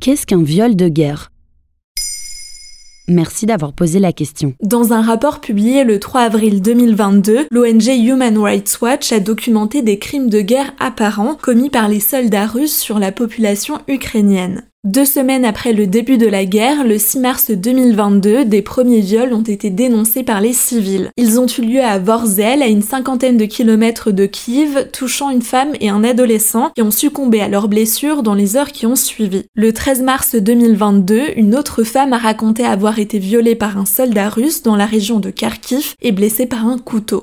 Qu'est-ce qu'un viol de guerre? Merci d'avoir posé la question. Dans un rapport publié le 3 avril 2022, l'ONG Human Rights Watch a documenté des crimes de guerre apparents commis par les soldats russes sur la population ukrainienne. Deux semaines après le début de la guerre, le 6 mars 2022, des premiers viols ont été dénoncés par les civils. Ils ont eu lieu à Vorzel, à une cinquantaine de kilomètres de Kiev, touchant une femme et un adolescent qui ont succombé à leurs blessures dans les heures qui ont suivi. Le 13 mars 2022, une autre femme a raconté avoir été violée par un soldat russe dans la région de Kharkiv et blessée par un couteau.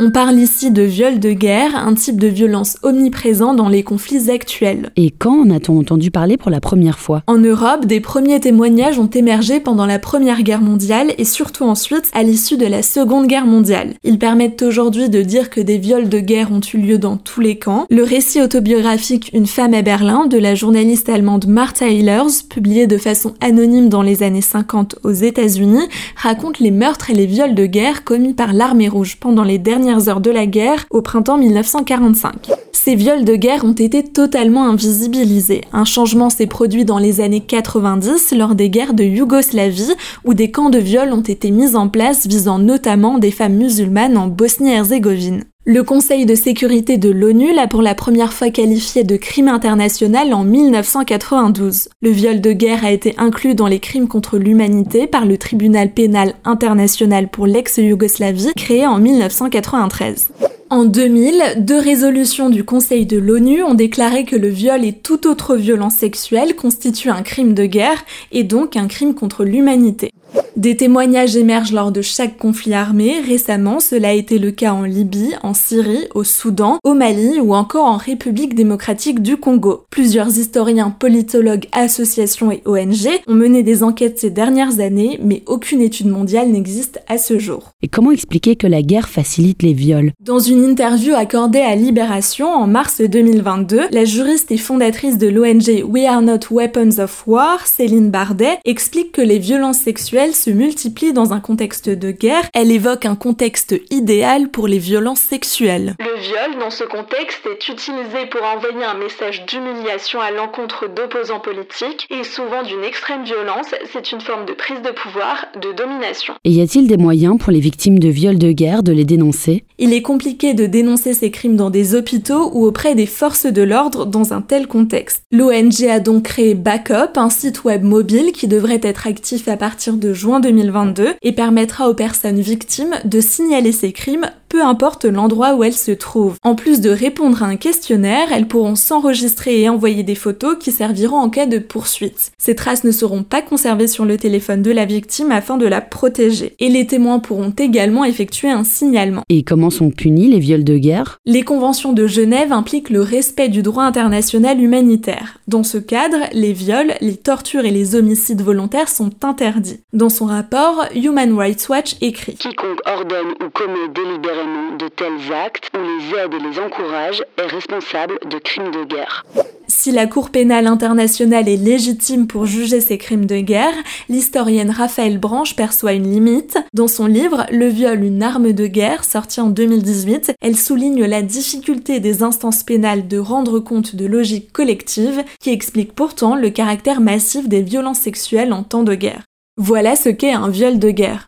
On parle ici de viol de guerre, un type de violence omniprésent dans les conflits actuels. Et quand en a-t-on entendu parler pour la première fois? En Europe, des premiers témoignages ont émergé pendant la Première Guerre mondiale et surtout ensuite à l'issue de la Seconde Guerre mondiale. Ils permettent aujourd'hui de dire que des viols de guerre ont eu lieu dans tous les camps. Le récit autobiographique Une femme à Berlin de la journaliste allemande Martha Ehlers, publié de façon anonyme dans les années 50 aux États-Unis, raconte les meurtres et les viols de guerre commis par l'armée rouge pendant les dernières heures de la guerre au printemps 1945. Ces viols de guerre ont été totalement invisibilisés. Un changement s'est produit dans les années 90 lors des guerres de Yougoslavie où des camps de viol ont été mis en place visant notamment des femmes musulmanes en Bosnie-Herzégovine. Le Conseil de sécurité de l'ONU l'a pour la première fois qualifié de crime international en 1992. Le viol de guerre a été inclus dans les crimes contre l'humanité par le Tribunal pénal international pour l'ex-Yougoslavie créé en 1993. En 2000, deux résolutions du Conseil de l'ONU ont déclaré que le viol et toute autre violence sexuelle constituent un crime de guerre et donc un crime contre l'humanité. Des témoignages émergent lors de chaque conflit armé. Récemment, cela a été le cas en Libye, en Syrie, au Soudan, au Mali ou encore en République démocratique du Congo. Plusieurs historiens, politologues, associations et ONG ont mené des enquêtes ces dernières années, mais aucune étude mondiale n'existe à ce jour. Et comment expliquer que la guerre facilite les viols? Dans une interview accordée à Libération en mars 2022, la juriste et fondatrice de l'ONG We Are Not Weapons of War, Céline Bardet, explique que les violences sexuelles se multiplie dans un contexte de guerre, elle évoque un contexte idéal pour les violences sexuelles. Le viol, dans ce contexte, est utilisé pour envoyer un message d'humiliation à l'encontre d'opposants politiques et souvent d'une extrême violence. C'est une forme de prise de pouvoir, de domination. Et y a-t-il des moyens pour les victimes de viols de guerre de les dénoncer? Il est compliqué de dénoncer ces crimes dans des hôpitaux ou auprès des forces de l'ordre dans un tel contexte. L'ONG a donc créé Backup, un site web mobile qui devrait être actif à partir de juin 2022 et permettra aux personnes victimes de signaler ces crimes peu importe l'endroit où elles se trouvent. En plus de répondre à un questionnaire, elles pourront s'enregistrer et envoyer des photos qui serviront en cas de poursuite. Ces traces ne seront pas conservées sur le téléphone de la victime afin de la protéger. Et les témoins pourront également effectuer un signalement. Et comment sont punis les viols de guerre? Les conventions de Genève impliquent le respect du droit international humanitaire. Dans ce cadre, les viols, les tortures et les homicides volontaires sont interdits. Dans son rapport, Human Rights Watch écrit Quiconque ordonne ou commet délibérément de tels actes ou les aide et les encourage est responsable de crimes de guerre. Si la Cour pénale internationale est légitime pour juger ces crimes de guerre, l'historienne Raphaël Branche perçoit une limite. Dans son livre Le viol, une arme de guerre, sorti en 2018, elle souligne la difficulté des instances pénales de rendre compte de logique collective qui explique pourtant le caractère massif des violences sexuelles en temps de guerre. Voilà ce qu'est un viol de guerre.